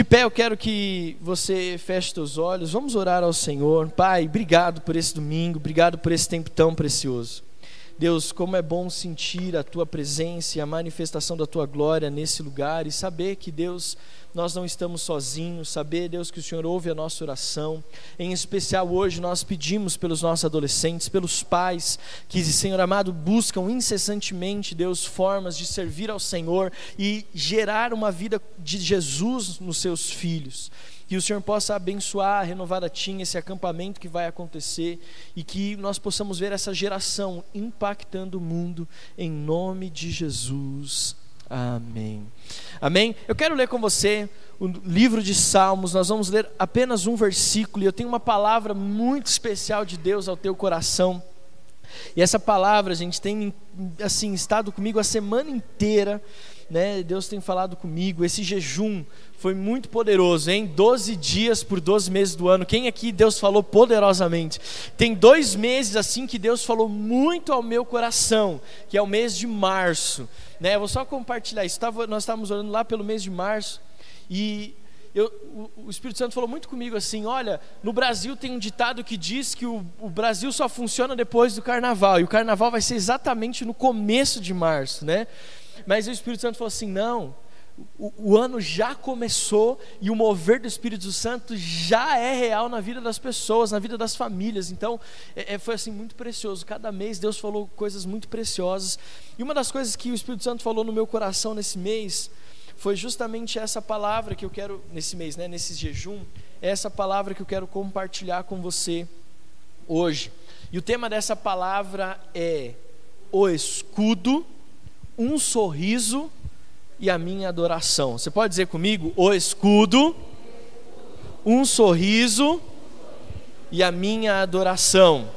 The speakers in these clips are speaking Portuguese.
De pé, eu quero que você feche seus olhos. Vamos orar ao Senhor. Pai, obrigado por esse domingo, obrigado por esse tempo tão precioso. Deus, como é bom sentir a tua presença e a manifestação da tua glória nesse lugar e saber que, Deus, nós não estamos sozinhos, saber, Deus, que o Senhor ouve a nossa oração. Em especial hoje nós pedimos pelos nossos adolescentes, pelos pais que, Senhor amado, buscam incessantemente, Deus, formas de servir ao Senhor e gerar uma vida de Jesus nos seus filhos que o Senhor possa abençoar, a Tim, esse acampamento que vai acontecer e que nós possamos ver essa geração impactando o mundo em nome de Jesus. Amém. Amém? Eu quero ler com você o livro de Salmos, nós vamos ler apenas um versículo e eu tenho uma palavra muito especial de Deus ao teu coração. E essa palavra, gente, tem assim estado comigo a semana inteira, né? Deus tem falado comigo. Esse jejum foi muito poderoso, hein? 12 dias por 12 meses do ano. Quem aqui Deus falou poderosamente? Tem dois meses assim que Deus falou muito ao meu coração, que é o mês de março. Né? Vou só compartilhar isso. nós estávamos orando lá pelo mês de março e eu, o, o, Espírito Santo falou muito comigo assim: olha, no Brasil tem um ditado que diz que o, o, Brasil só funciona depois do carnaval, e o carnaval vai ser exatamente no começo de março, né? Mas o Espírito Santo falou assim: não, o, o ano já começou e o mover do Espírito Santo já é real na vida das pessoas, na vida das famílias. Então, é, é, foi assim muito precioso. Cada mês Deus falou coisas muito preciosas. E uma das coisas que o Espírito Santo falou no meu coração nesse mês foi justamente essa palavra que eu quero nesse mês, né, nesse jejum, é essa palavra que eu quero compartilhar com você hoje. E o tema dessa palavra é o escudo, um sorriso e a minha adoração. Você pode dizer comigo? O escudo, um sorriso e a minha adoração.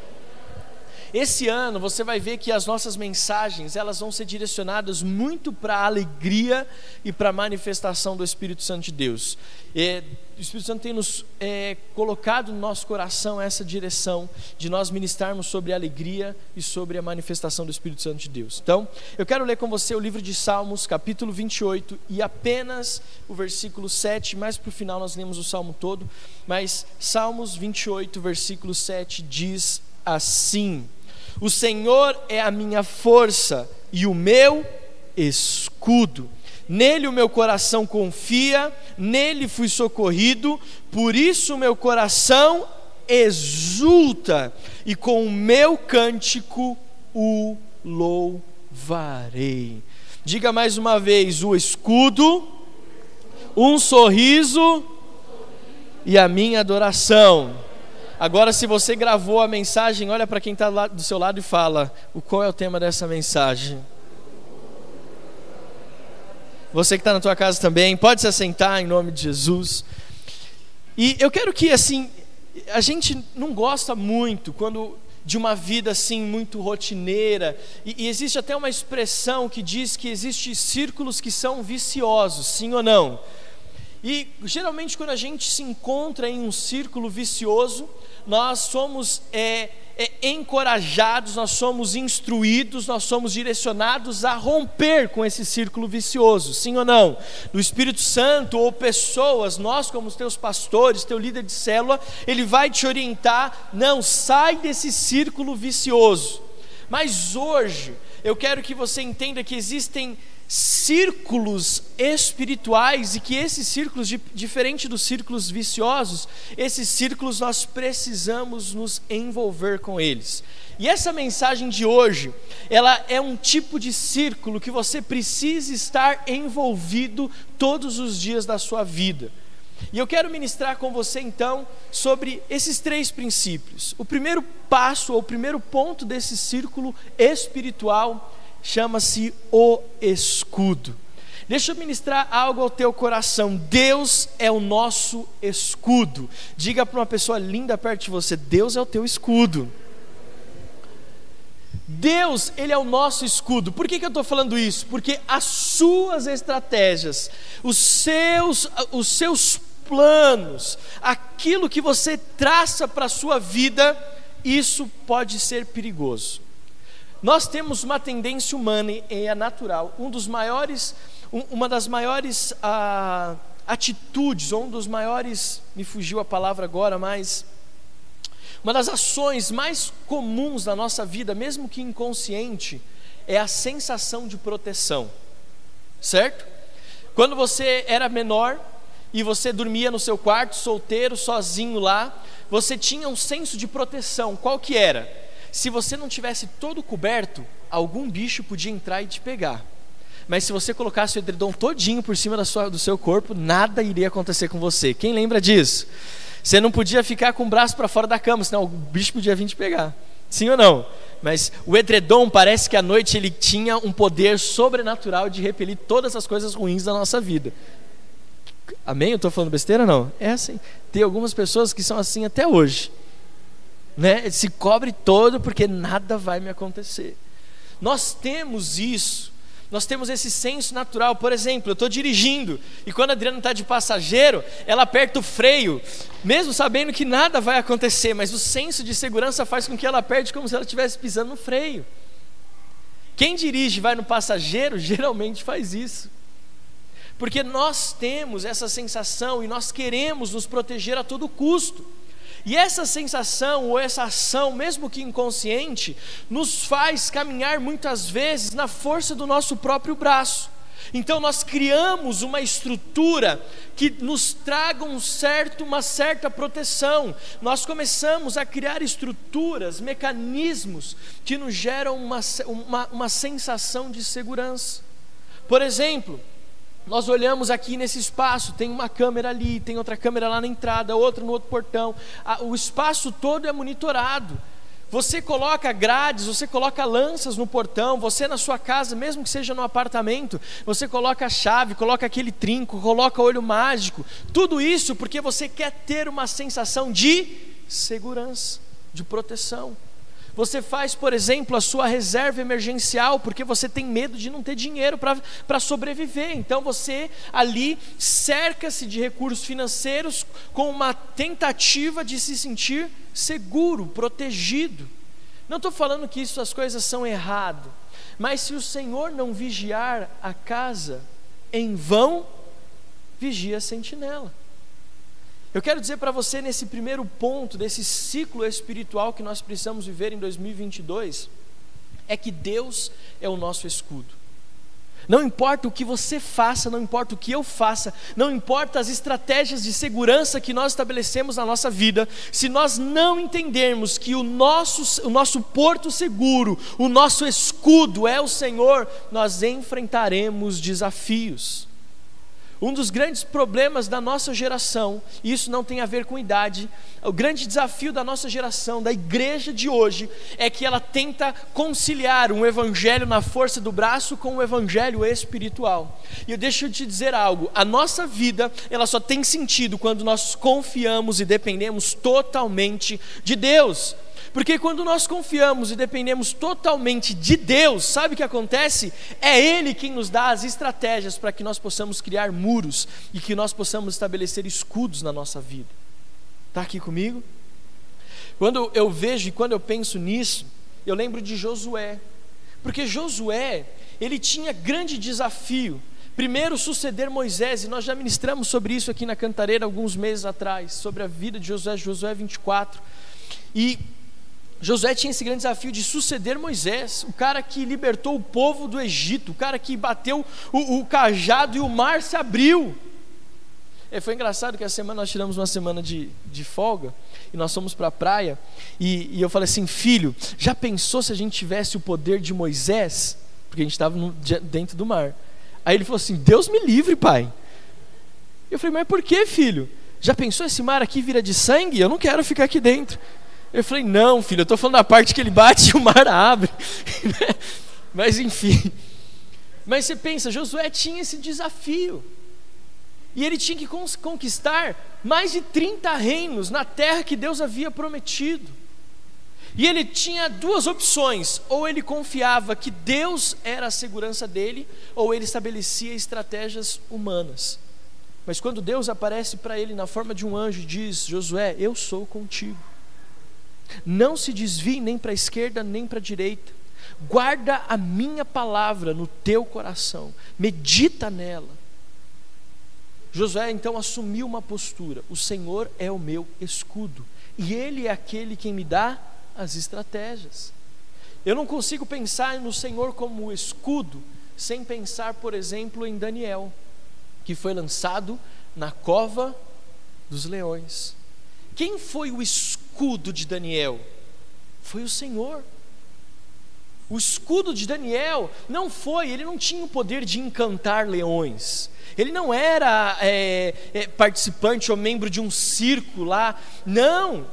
Esse ano você vai ver que as nossas mensagens elas vão ser direcionadas muito para a alegria e para a manifestação do Espírito Santo de Deus. E, o Espírito Santo tem nos é, colocado no nosso coração essa direção de nós ministrarmos sobre a alegria e sobre a manifestação do Espírito Santo de Deus. Então, eu quero ler com você o livro de Salmos, capítulo 28, e apenas o versículo 7, mais para o final nós lemos o salmo todo, mas Salmos 28, versículo 7 diz assim: o Senhor é a minha força e o meu escudo. Nele o meu coração confia, nele fui socorrido, por isso o meu coração exulta, e com o meu cântico o louvarei. Diga mais uma vez: o escudo, um sorriso e a minha adoração. Agora, se você gravou a mensagem, olha para quem está do seu lado e fala: o qual é o tema dessa mensagem? Você que está na tua casa também, pode se assentar em nome de Jesus. E eu quero que assim, a gente não gosta muito quando de uma vida assim muito rotineira e, e existe até uma expressão que diz que existem círculos que são viciosos, sim ou não? E geralmente quando a gente se encontra em um círculo vicioso, nós somos é, é, encorajados, nós somos instruídos, nós somos direcionados a romper com esse círculo vicioso, sim ou não? Do Espírito Santo ou pessoas, nós como os teus pastores, teu líder de célula, ele vai te orientar, não, sai desse círculo vicioso. Mas hoje, eu quero que você entenda que existem círculos espirituais e que esses círculos, diferente dos círculos viciosos, esses círculos nós precisamos nos envolver com eles. E essa mensagem de hoje, ela é um tipo de círculo que você precisa estar envolvido todos os dias da sua vida. E eu quero ministrar com você então sobre esses três princípios. O primeiro passo, ou o primeiro ponto desse círculo espiritual chama-se o escudo. Deixa eu ministrar algo ao teu coração. Deus é o nosso escudo. Diga para uma pessoa linda perto de você: Deus é o teu escudo. Deus, Ele é o nosso escudo. Por que, que eu estou falando isso? Porque as suas estratégias, os seus, os seus planos, aquilo que você traça para a sua vida, isso pode ser perigoso. Nós temos uma tendência humana e é natural. Um dos maiores, uma das maiores ah, atitudes, ou um dos maiores, me fugiu a palavra agora, mas uma das ações mais comuns da nossa vida, mesmo que inconsciente, é a sensação de proteção, certo? Quando você era menor e você dormia no seu quarto, solteiro, sozinho lá, você tinha um senso de proteção. Qual que era? Se você não tivesse todo coberto, algum bicho podia entrar e te pegar. Mas se você colocasse o edredom todinho por cima sua, do seu corpo, nada iria acontecer com você. Quem lembra disso? Você não podia ficar com o braço para fora da cama, senão o bicho podia vir te pegar. Sim ou não? Mas o edredom parece que à noite ele tinha um poder sobrenatural de repelir todas as coisas ruins da nossa vida. Amém? Eu estou falando besteira não? É assim. Tem algumas pessoas que são assim até hoje. Né? Ele se cobre todo porque nada vai me acontecer. Nós temos isso nós temos esse senso natural. Por exemplo, eu estou dirigindo e quando a Adriana está de passageiro, ela aperta o freio, mesmo sabendo que nada vai acontecer, mas o senso de segurança faz com que ela aperte como se ela estivesse pisando no freio. Quem dirige vai no passageiro geralmente faz isso. Porque nós temos essa sensação e nós queremos nos proteger a todo custo. E essa sensação ou essa ação, mesmo que inconsciente, nos faz caminhar muitas vezes na força do nosso próprio braço. Então nós criamos uma estrutura que nos traga um certo, uma certa proteção. Nós começamos a criar estruturas, mecanismos que nos geram uma, uma, uma sensação de segurança. Por exemplo, nós olhamos aqui nesse espaço, tem uma câmera ali, tem outra câmera lá na entrada, outra no outro portão. O espaço todo é monitorado. Você coloca grades, você coloca lanças no portão, você na sua casa, mesmo que seja no apartamento, você coloca a chave, coloca aquele trinco, coloca olho mágico. Tudo isso porque você quer ter uma sensação de segurança, de proteção. Você faz, por exemplo, a sua reserva emergencial porque você tem medo de não ter dinheiro para sobreviver. Então você ali cerca-se de recursos financeiros com uma tentativa de se sentir seguro, protegido. Não estou falando que isso as coisas são errado, mas se o Senhor não vigiar a casa, em vão vigia a sentinela. Eu quero dizer para você, nesse primeiro ponto, desse ciclo espiritual que nós precisamos viver em 2022, é que Deus é o nosso escudo. Não importa o que você faça, não importa o que eu faça, não importa as estratégias de segurança que nós estabelecemos na nossa vida, se nós não entendermos que o nosso, o nosso porto seguro, o nosso escudo é o Senhor, nós enfrentaremos desafios. Um dos grandes problemas da nossa geração, e isso não tem a ver com idade, o grande desafio da nossa geração, da igreja de hoje, é que ela tenta conciliar um evangelho na força do braço com um evangelho espiritual. E eu deixo te dizer algo: a nossa vida, ela só tem sentido quando nós confiamos e dependemos totalmente de Deus. Porque quando nós confiamos e dependemos totalmente de Deus, sabe o que acontece? É Ele quem nos dá as estratégias para que nós possamos criar muros e que nós possamos estabelecer escudos na nossa vida. Está aqui comigo? Quando eu vejo e quando eu penso nisso, eu lembro de Josué. Porque Josué, ele tinha grande desafio. Primeiro, suceder Moisés, e nós já ministramos sobre isso aqui na Cantareira alguns meses atrás, sobre a vida de Josué, Josué 24. E Josué tinha esse grande desafio de suceder Moisés, o cara que libertou o povo do Egito, o cara que bateu o, o cajado e o mar se abriu. E foi engraçado que essa semana nós tiramos uma semana de, de folga e nós fomos para a praia. E, e, eu falei assim: filho, já pensou se a gente tivesse o poder de Moisés? Porque a gente estava dentro do mar. Aí ele falou assim: Deus me livre, pai. Eu falei: mas por que, filho? Já pensou esse mar aqui vira de sangue? Eu não quero ficar aqui dentro. Eu falei, não, filho, eu estou falando da parte que ele bate e o mar abre. Mas enfim. Mas você pensa, Josué tinha esse desafio. E ele tinha que conquistar mais de 30 reinos na terra que Deus havia prometido. E ele tinha duas opções: ou ele confiava que Deus era a segurança dele, ou ele estabelecia estratégias humanas. Mas quando Deus aparece para ele na forma de um anjo e diz: Josué, eu sou contigo. Não se desvie nem para a esquerda nem para a direita. Guarda a minha palavra no teu coração. Medita nela. Josué então assumiu uma postura: o Senhor é o meu escudo, e Ele é aquele quem me dá as estratégias. Eu não consigo pensar no Senhor como escudo sem pensar, por exemplo, em Daniel, que foi lançado na cova dos leões. Quem foi o escudo de Daniel? Foi o Senhor. O escudo de Daniel não foi, ele não tinha o poder de encantar leões. Ele não era é, é, participante ou membro de um circo lá. Não.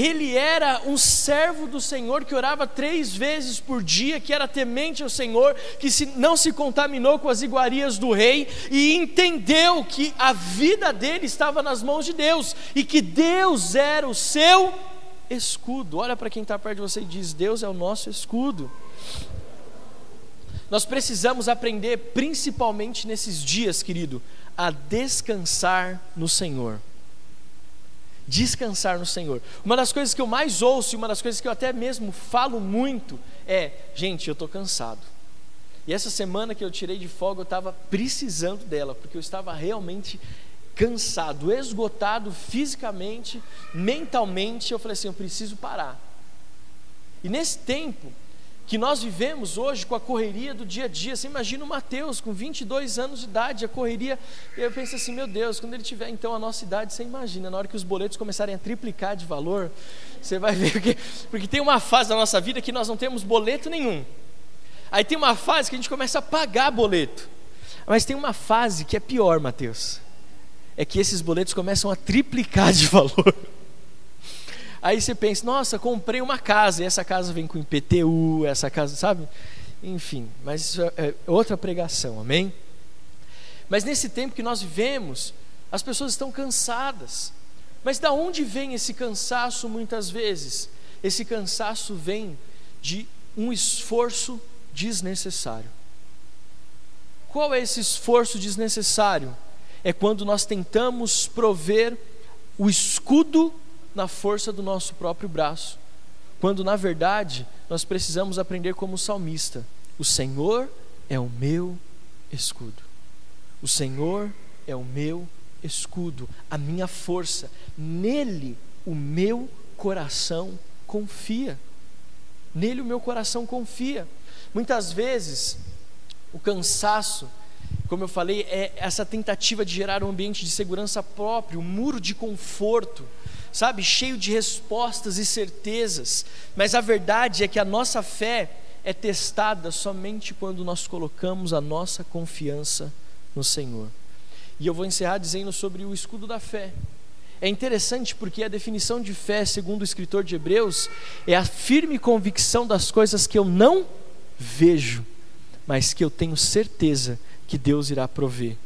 Ele era um servo do Senhor que orava três vezes por dia, que era temente ao Senhor, que se, não se contaminou com as iguarias do rei e entendeu que a vida dele estava nas mãos de Deus e que Deus era o seu escudo. Olha para quem está perto de você e diz: Deus é o nosso escudo. Nós precisamos aprender, principalmente nesses dias, querido, a descansar no Senhor. Descansar no Senhor. Uma das coisas que eu mais ouço, e uma das coisas que eu até mesmo falo muito, é: gente, eu estou cansado. E essa semana que eu tirei de folga, eu estava precisando dela, porque eu estava realmente cansado, esgotado fisicamente, mentalmente. Eu falei assim: eu preciso parar. E nesse tempo, que nós vivemos hoje com a correria do dia a dia. Você imagina o Mateus com 22 anos de idade, a correria. Eu penso assim, meu Deus, quando ele tiver então a nossa idade, você imagina, na hora que os boletos começarem a triplicar de valor, você vai ver que porque tem uma fase da nossa vida que nós não temos boleto nenhum. Aí tem uma fase que a gente começa a pagar boleto. Mas tem uma fase que é pior, Mateus. É que esses boletos começam a triplicar de valor. Aí você pensa, nossa, comprei uma casa, e essa casa vem com IPTU, essa casa, sabe? Enfim, mas isso é, é outra pregação, amém? Mas nesse tempo que nós vivemos, as pessoas estão cansadas. Mas da onde vem esse cansaço muitas vezes? Esse cansaço vem de um esforço desnecessário. Qual é esse esforço desnecessário? É quando nós tentamos prover o escudo na força do nosso próprio braço, quando na verdade nós precisamos aprender como salmista: o Senhor é o meu escudo. O Senhor é o meu escudo, a minha força. Nele o meu coração confia. Nele o meu coração confia. Muitas vezes o cansaço, como eu falei, é essa tentativa de gerar um ambiente de segurança próprio, um muro de conforto sabe, cheio de respostas e certezas, mas a verdade é que a nossa fé é testada somente quando nós colocamos a nossa confiança no Senhor. E eu vou encerrar dizendo sobre o escudo da fé. É interessante porque a definição de fé, segundo o escritor de Hebreus, é a firme convicção das coisas que eu não vejo, mas que eu tenho certeza que Deus irá prover.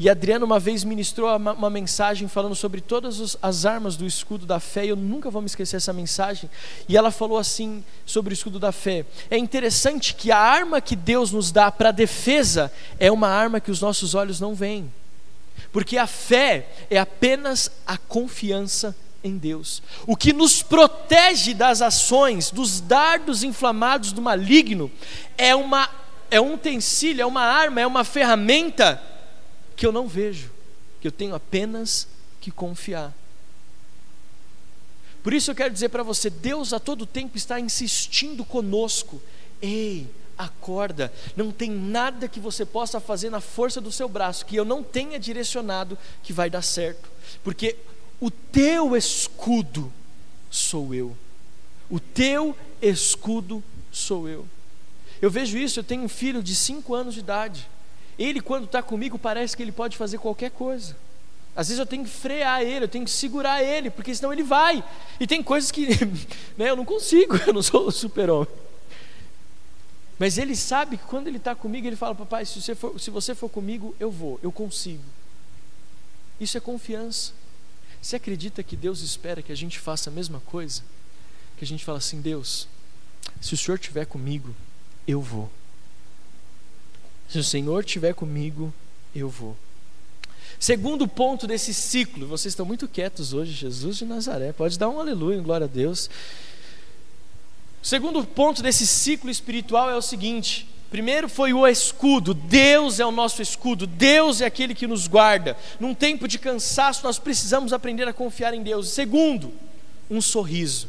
E Adriano uma vez ministrou uma, mensagem falando sobre todas as armas do escudo da fé, e eu nunca vou me esquecer essa mensagem. E ela falou assim sobre o escudo da fé: É interessante que a arma que Deus nos dá para defesa é uma arma que os nossos olhos não veem. Porque a fé é apenas a confiança em Deus. O que nos protege das ações, dos dardos inflamados do maligno, é uma é um utensílio, é uma arma, é uma ferramenta que eu não vejo, que eu tenho apenas que confiar. Por isso eu quero dizer para você: Deus a todo tempo está insistindo conosco. Ei, acorda, não tem nada que você possa fazer na força do seu braço que eu não tenha direcionado que vai dar certo, porque o teu escudo sou eu, o teu escudo sou eu. Eu vejo isso, eu tenho um filho de 5 anos de idade. Ele, quando está comigo, parece que ele pode fazer qualquer coisa. Às vezes eu tenho que frear ele, eu tenho que segurar ele, porque senão ele vai. E tem coisas que né, eu não consigo, eu não sou super-homem. Mas ele sabe que quando ele está comigo, ele fala: Papai, se você, for, se você for comigo, eu vou, eu consigo. Isso é confiança. Você acredita que Deus espera que a gente faça a mesma coisa? Que a gente fala assim: Deus, se o Senhor estiver comigo, eu vou. Se o Senhor estiver comigo, eu vou. Segundo ponto desse ciclo, vocês estão muito quietos hoje, Jesus de Nazaré, pode dar um aleluia, glória a Deus. Segundo ponto desse ciclo espiritual é o seguinte: Primeiro foi o escudo, Deus é o nosso escudo, Deus é aquele que nos guarda. Num tempo de cansaço, nós precisamos aprender a confiar em Deus. Segundo, um sorriso.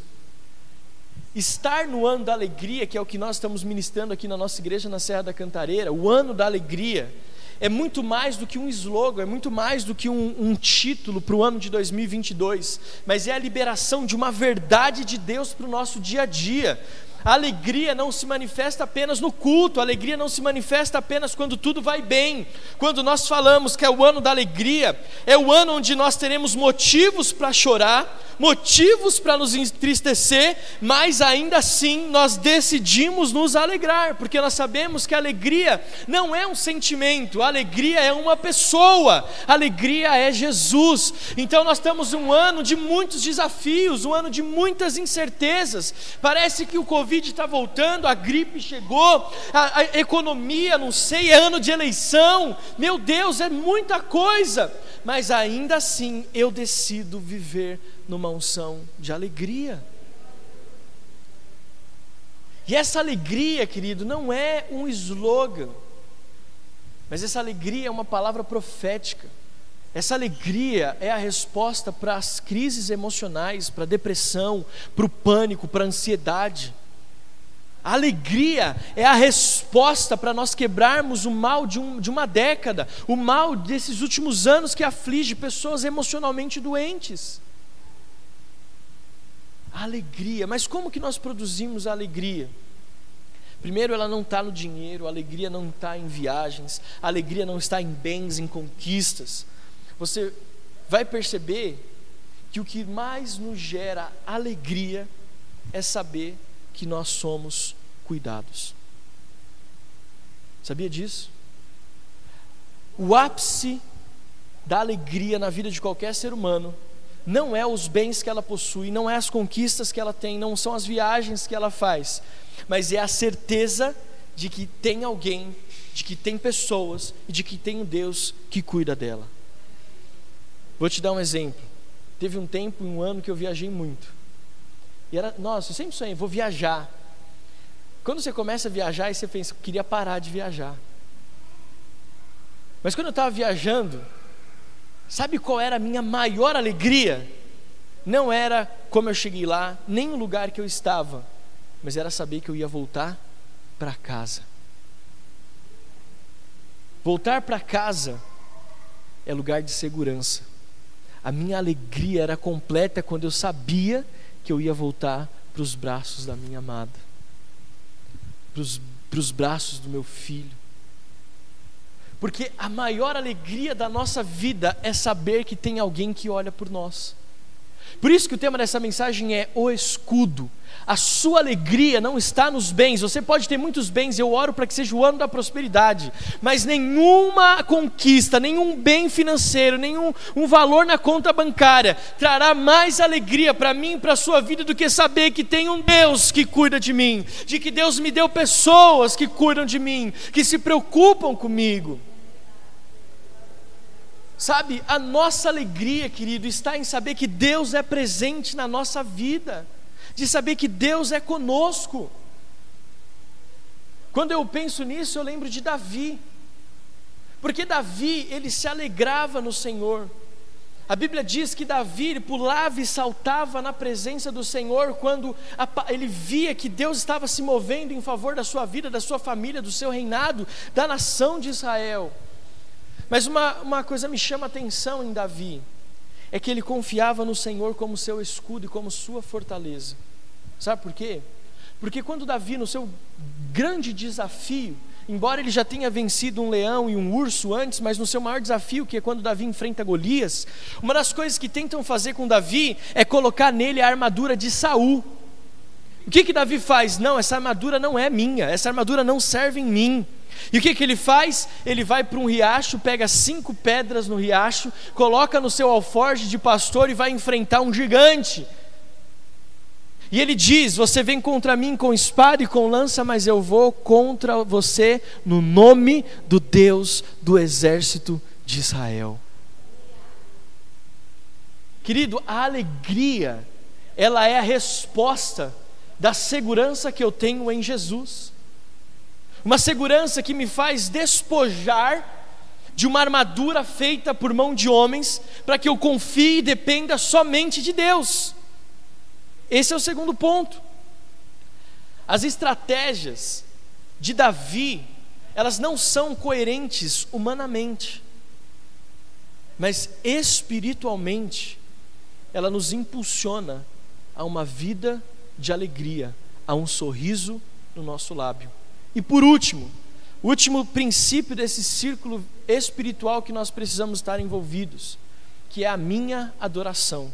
Estar no ano da alegria, que é o que nós estamos ministrando aqui na nossa igreja na Serra da Cantareira, o ano da alegria, é muito mais do que um slogan, é muito mais do que um, um título para o ano de 2022, mas é a liberação de uma verdade de Deus para o nosso dia a dia. A alegria não se manifesta apenas no culto, a alegria não se manifesta apenas quando tudo vai bem. Quando nós falamos que é o ano da alegria, é o ano onde nós teremos motivos para chorar, motivos para nos entristecer, mas ainda assim nós decidimos nos alegrar, porque nós sabemos que a alegria não é um sentimento, a alegria é uma pessoa, a alegria é Jesus. Então nós estamos um ano de muitos desafios, um ano de muitas incertezas. Parece que o Covid Covid está voltando, a gripe chegou, a, a economia, não sei, é ano de eleição, meu Deus, é muita coisa, mas ainda assim eu decido viver numa unção de alegria. E essa alegria, querido, não é um slogan, mas essa alegria é uma palavra profética. Essa alegria é a resposta para as crises emocionais, para a depressão, para o pânico, para a ansiedade. Alegria é a resposta para nós quebrarmos o mal de, um, de uma década, o mal desses últimos anos que aflige pessoas emocionalmente doentes. Alegria, mas como que nós produzimos a alegria? Primeiro, ela não está no dinheiro, a alegria não está em viagens, a alegria não está em bens, em conquistas. Você vai perceber que o que mais nos gera alegria é saber que nós somos cuidados. Sabia disso? O ápice da alegria na vida de qualquer ser humano não é os bens que ela possui, não é as conquistas que ela tem, não são as viagens que ela faz, mas é a certeza de que tem alguém, de que tem pessoas e de que tem um Deus que cuida dela. Vou te dar um exemplo. Teve um tempo, um ano que eu viajei muito. E era, nossa, eu sempre sonhei, vou viajar. Quando você começa a viajar e você pensa, queria parar de viajar. Mas quando eu estava viajando, sabe qual era a minha maior alegria? Não era como eu cheguei lá, nem o lugar que eu estava, mas era saber que eu ia voltar para casa. Voltar para casa é lugar de segurança. A minha alegria era completa quando eu sabia que eu ia voltar para os braços da minha amada, para os braços do meu filho. Porque a maior alegria da nossa vida é saber que tem alguém que olha por nós. Por isso que o tema dessa mensagem é o escudo. A sua alegria não está nos bens. Você pode ter muitos bens, eu oro para que seja o ano da prosperidade, mas nenhuma conquista, nenhum bem financeiro, nenhum um valor na conta bancária trará mais alegria para mim e para a sua vida do que saber que tem um Deus que cuida de mim, de que Deus me deu pessoas que cuidam de mim, que se preocupam comigo. Sabe, a nossa alegria, querido, está em saber que Deus é presente na nossa vida, de saber que Deus é conosco. Quando eu penso nisso, eu lembro de Davi, porque Davi, ele se alegrava no Senhor. A Bíblia diz que Davi pulava e saltava na presença do Senhor quando ele via que Deus estava se movendo em favor da sua vida, da sua família, do seu reinado, da nação de Israel. Mas uma, uma coisa me chama a atenção em Davi, é que ele confiava no Senhor como seu escudo e como sua fortaleza. Sabe por quê? Porque quando Davi, no seu grande desafio, embora ele já tenha vencido um leão e um urso antes, mas no seu maior desafio, que é quando Davi enfrenta Golias, uma das coisas que tentam fazer com Davi é colocar nele a armadura de Saul. O que que Davi faz? Não, essa armadura não é minha, essa armadura não serve em mim. E o que, que ele faz? Ele vai para um riacho, pega cinco pedras no riacho, coloca no seu alforje de pastor e vai enfrentar um gigante. E ele diz: Você vem contra mim com espada e com lança, mas eu vou contra você no nome do Deus do exército de Israel. Querido, a alegria, ela é a resposta da segurança que eu tenho em Jesus. Uma segurança que me faz despojar de uma armadura feita por mão de homens, para que eu confie e dependa somente de Deus. Esse é o segundo ponto. As estratégias de Davi, elas não são coerentes humanamente, mas espiritualmente, ela nos impulsiona a uma vida de alegria, a um sorriso no nosso lábio. E por último, o último princípio desse círculo espiritual que nós precisamos estar envolvidos, que é a minha adoração.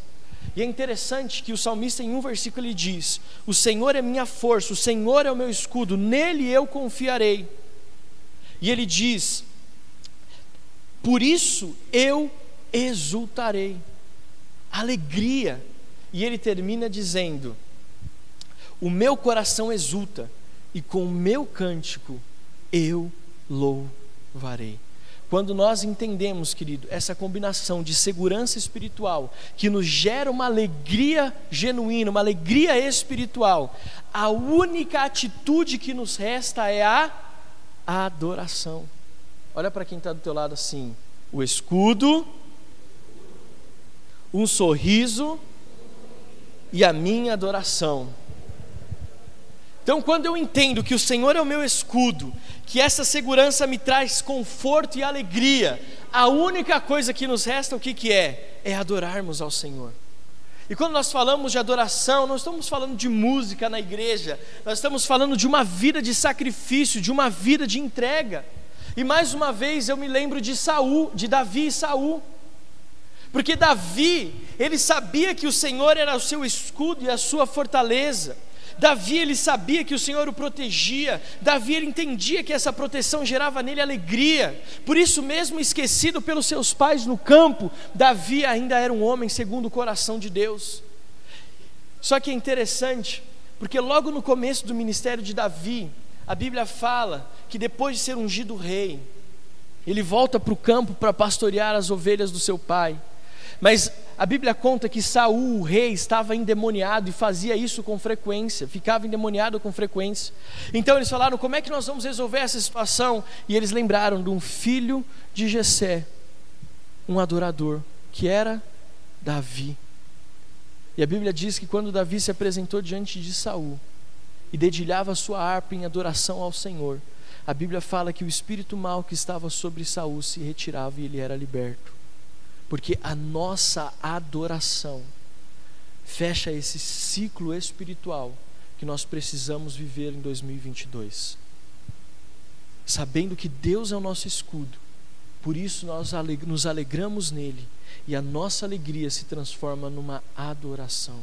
E é interessante que o salmista, em um versículo, ele diz: O Senhor é minha força, o Senhor é o meu escudo, nele eu confiarei. E ele diz: Por isso eu exultarei, alegria. E ele termina dizendo: O meu coração exulta, e com o meu cântico eu louvarei. Quando nós entendemos, querido, essa combinação de segurança espiritual, que nos gera uma alegria genuína, uma alegria espiritual, a única atitude que nos resta é a adoração. Olha para quem está do teu lado assim: o escudo, um sorriso e a minha adoração. Então, quando eu entendo que o Senhor é o meu escudo, que essa segurança me traz conforto e alegria, a única coisa que nos resta, o que, que é? É adorarmos ao Senhor. E quando nós falamos de adoração, não estamos falando de música na igreja, nós estamos falando de uma vida de sacrifício, de uma vida de entrega. E mais uma vez eu me lembro de Saul, de Davi e Saul. Porque Davi, ele sabia que o Senhor era o seu escudo e a sua fortaleza. Davi ele sabia que o Senhor o protegia, Davi ele entendia que essa proteção gerava nele alegria. Por isso mesmo esquecido pelos seus pais no campo, Davi ainda era um homem segundo o coração de Deus. Só que é interessante, porque logo no começo do ministério de Davi, a Bíblia fala que depois de ser ungido rei, ele volta para o campo para pastorear as ovelhas do seu pai. Mas a Bíblia conta que Saul, o rei, estava endemoniado e fazia isso com frequência, ficava endemoniado com frequência. Então eles falaram: como é que nós vamos resolver essa situação? E eles lembraram de um filho de Jessé, um adorador, que era Davi. E a Bíblia diz que quando Davi se apresentou diante de Saul e dedilhava sua harpa em adoração ao Senhor, a Bíblia fala que o espírito mau que estava sobre Saul se retirava e ele era liberto porque a nossa adoração fecha esse ciclo espiritual que nós precisamos viver em 2022. Sabendo que Deus é o nosso escudo, por isso nós nos alegramos nele e a nossa alegria se transforma numa adoração.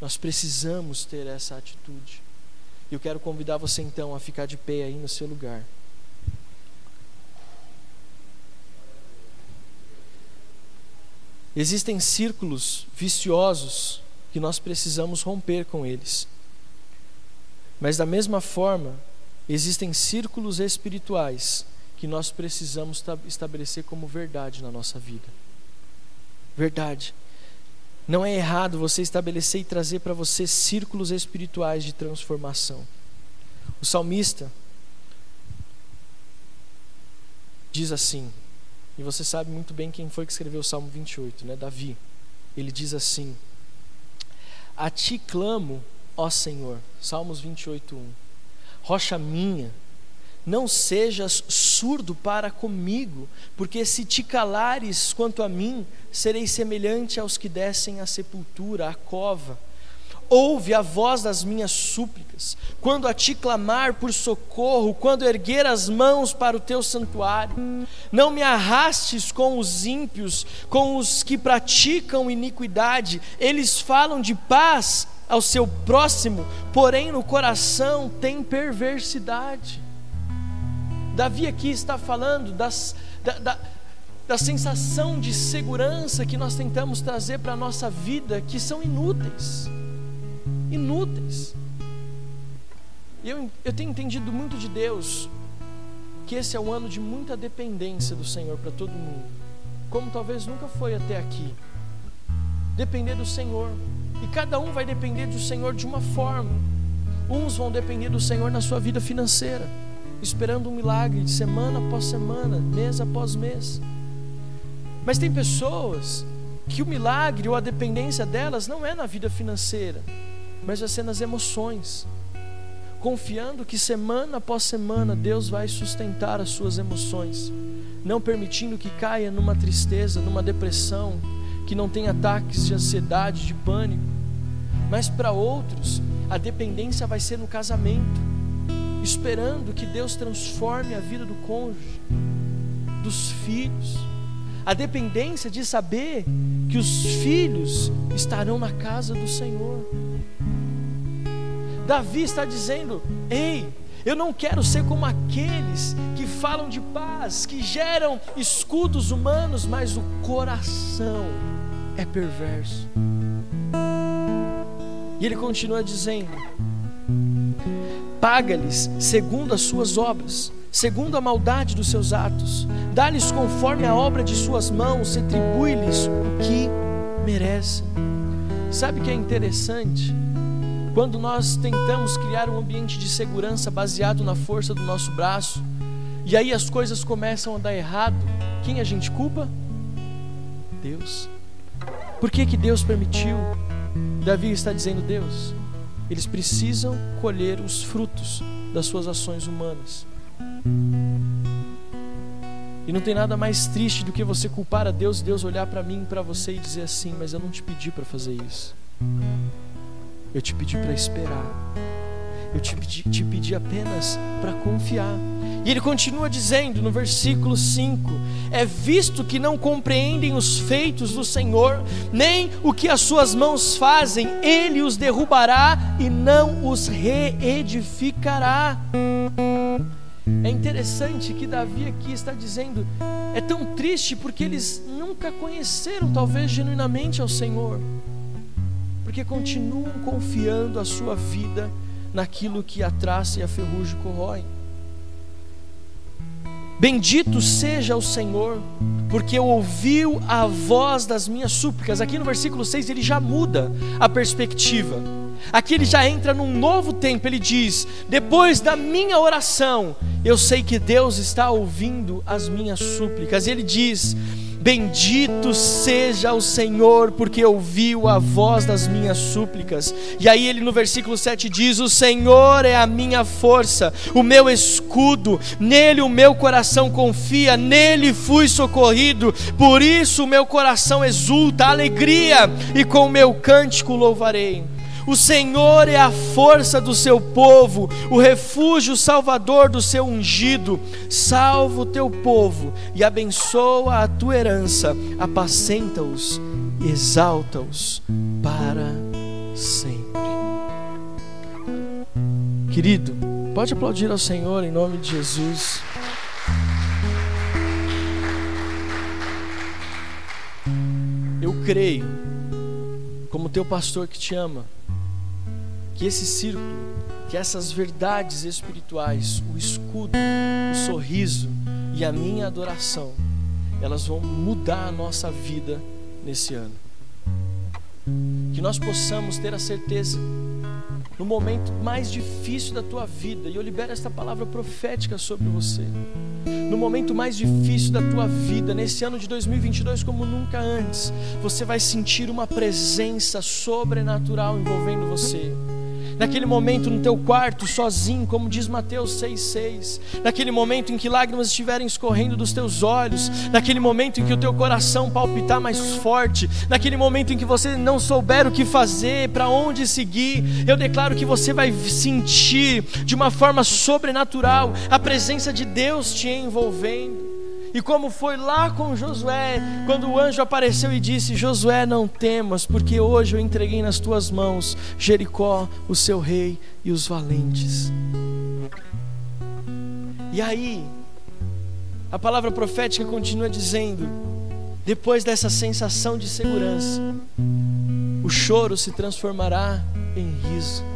Nós precisamos ter essa atitude. Eu quero convidar você então a ficar de pé aí no seu lugar. Existem círculos viciosos que nós precisamos romper com eles. Mas da mesma forma, existem círculos espirituais que nós precisamos estabelecer como verdade na nossa vida. Verdade. Não é errado você estabelecer e trazer para você círculos espirituais de transformação. O salmista diz assim: e você sabe muito bem quem foi que escreveu o Salmo 28, né? Davi. Ele diz assim: A ti clamo, ó Senhor. Salmos 28, 1. Rocha minha, não sejas surdo para comigo, porque se te calares quanto a mim, serei semelhante aos que descem à sepultura, à cova Ouve a voz das minhas súplicas, quando a ti clamar por socorro, quando erguer as mãos para o teu santuário. Não me arrastes com os ímpios, com os que praticam iniquidade, eles falam de paz ao seu próximo, porém no coração tem perversidade. Davi aqui está falando das, da, da, da sensação de segurança que nós tentamos trazer para a nossa vida, que são inúteis inúteis. E eu, eu tenho entendido muito de Deus que esse é um ano de muita dependência do Senhor para todo mundo, como talvez nunca foi até aqui. Depender do Senhor, e cada um vai depender do Senhor de uma forma. Uns vão depender do Senhor na sua vida financeira, esperando um milagre de semana após semana, mês após mês. Mas tem pessoas que o milagre ou a dependência delas não é na vida financeira, mas vai ser nas emoções. Confiando que semana após semana Deus vai sustentar as suas emoções, não permitindo que caia numa tristeza, numa depressão, que não tenha ataques de ansiedade, de pânico. Mas para outros, a dependência vai ser no casamento, esperando que Deus transforme a vida do cônjuge, dos filhos a dependência de saber que os filhos estarão na casa do Senhor. Davi está dizendo: Ei, eu não quero ser como aqueles que falam de paz, que geram escudos humanos, mas o coração é perverso. E ele continua dizendo: Paga-lhes segundo as suas obras segundo a maldade dos seus atos. Dá-lhes conforme a obra de suas mãos, retribui-lhes o que merecem. Sabe o que é interessante? Quando nós tentamos criar um ambiente de segurança baseado na força do nosso braço, e aí as coisas começam a dar errado, quem a gente culpa? Deus. Por que, que Deus permitiu? Davi está dizendo: Deus, eles precisam colher os frutos das suas ações humanas. E não tem nada mais triste do que você culpar a Deus e Deus olhar para mim e para você e dizer assim: Mas eu não te pedi para fazer isso. Eu te pedi para esperar. Eu te pedi, te pedi apenas para confiar. E ele continua dizendo no versículo 5: É visto que não compreendem os feitos do Senhor, nem o que as suas mãos fazem, ele os derrubará e não os reedificará. É interessante que Davi aqui está dizendo, é tão triste porque eles nunca conheceram, talvez genuinamente, ao Senhor, porque continuam confiando a sua vida naquilo que a traça e a ferrugem corroem. Bendito seja o Senhor, porque ouviu a voz das minhas súplicas. Aqui no versículo 6 ele já muda a perspectiva. Aqui ele já entra num novo tempo. Ele diz: Depois da minha oração, eu sei que Deus está ouvindo as minhas súplicas. Ele diz: Bendito seja o Senhor, porque ouviu a voz das minhas súplicas. E aí ele no versículo 7 diz: O Senhor é a minha força, o meu escudo, nele o meu coração confia, nele fui socorrido, por isso o meu coração exulta, alegria, e com o meu cântico louvarei. O Senhor é a força do seu povo, o refúgio salvador do seu ungido. Salva o teu povo e abençoa a tua herança. Apacenta-os, exalta-os para sempre. Querido, pode aplaudir ao Senhor em nome de Jesus. Eu creio, como teu pastor que te ama, que esse círculo, que essas verdades espirituais, o escudo, o sorriso e a minha adoração, elas vão mudar a nossa vida nesse ano. Que nós possamos ter a certeza, no momento mais difícil da tua vida, e eu libero esta palavra profética sobre você, no momento mais difícil da tua vida, nesse ano de 2022 como nunca antes, você vai sentir uma presença sobrenatural envolvendo você naquele momento no teu quarto, sozinho, como diz Mateus 6,6, naquele momento em que lágrimas estiverem escorrendo dos teus olhos, naquele momento em que o teu coração palpitar mais forte, naquele momento em que você não souber o que fazer, para onde seguir, eu declaro que você vai sentir de uma forma sobrenatural a presença de Deus te envolvendo. E como foi lá com Josué, quando o anjo apareceu e disse: Josué, não temas, porque hoje eu entreguei nas tuas mãos Jericó, o seu rei e os valentes. E aí, a palavra profética continua dizendo: depois dessa sensação de segurança, o choro se transformará em riso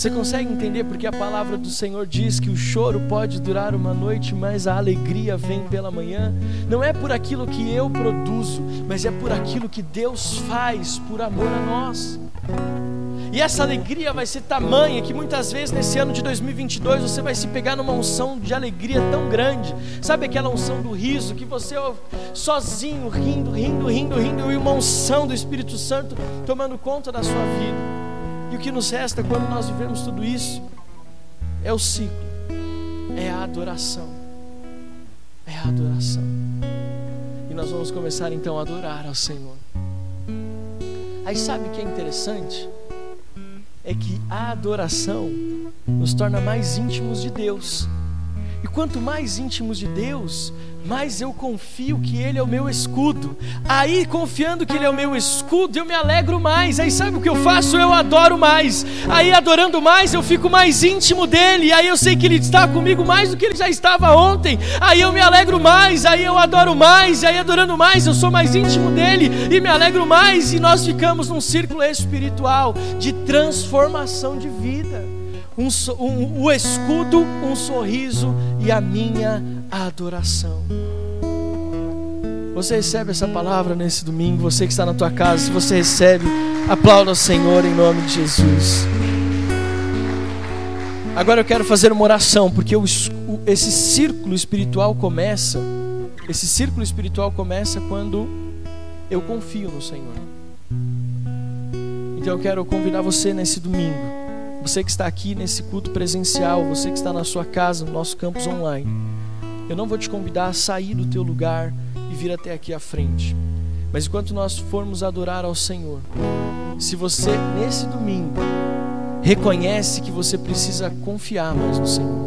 você consegue entender porque a palavra do Senhor diz que o choro pode durar uma noite, mas a alegria vem pela manhã? Não é por aquilo que eu produzo, mas é por aquilo que Deus faz por amor a nós. E essa alegria vai ser tamanha que muitas vezes nesse ano de 2022 você vai se pegar numa unção de alegria tão grande. Sabe aquela unção do riso que você sozinho rindo, rindo, rindo, rindo e uma unção do Espírito Santo tomando conta da sua vida. E o que nos resta quando nós vivemos tudo isso é o ciclo, é a adoração. É a adoração. E nós vamos começar então a adorar ao Senhor. Aí sabe o que é interessante? É que a adoração nos torna mais íntimos de Deus. E quanto mais íntimos de Deus, mais eu confio que Ele é o meu escudo. Aí, confiando que Ele é o meu escudo, eu me alegro mais. Aí, sabe o que eu faço? Eu adoro mais. Aí, adorando mais, eu fico mais íntimo dEle. Aí, eu sei que Ele está comigo mais do que Ele já estava ontem. Aí, eu me alegro mais. Aí, eu adoro mais. Aí, adorando mais, eu sou mais íntimo dEle e me alegro mais. E nós ficamos num círculo espiritual de transformação de vida um, um, o escudo, um sorriso e a minha adoração. Você recebe essa palavra nesse domingo, você que está na tua casa, se você recebe, aplauda ao Senhor em nome de Jesus. Agora eu quero fazer uma oração, porque o, esse círculo espiritual começa, esse círculo espiritual começa quando eu confio no Senhor. Então eu quero convidar você nesse domingo você que está aqui nesse culto presencial, você que está na sua casa, no nosso campus online, eu não vou te convidar a sair do teu lugar e vir até aqui à frente. Mas enquanto nós formos adorar ao Senhor, se você nesse domingo reconhece que você precisa confiar mais no Senhor,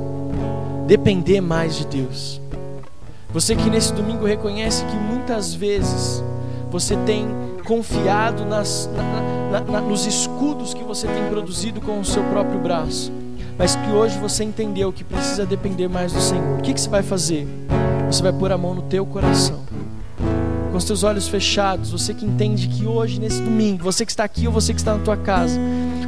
depender mais de Deus. Você que nesse domingo reconhece que muitas vezes você tem confiado nas, na, na, na, nos escudos que você tem produzido com o seu próprio braço, mas que hoje você entendeu que precisa depender mais do Senhor. O que, que você vai fazer? Você vai pôr a mão no teu coração, com os teus olhos fechados. Você que entende que hoje, nesse domingo, você que está aqui ou você que está na tua casa,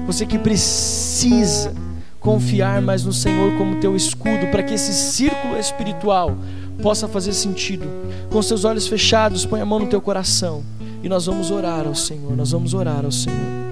você que precisa confiar mais no Senhor como teu escudo, para que esse círculo espiritual possa fazer sentido. Com os teus olhos fechados, põe a mão no teu coração. E nós vamos orar ao Senhor, nós vamos orar ao Senhor.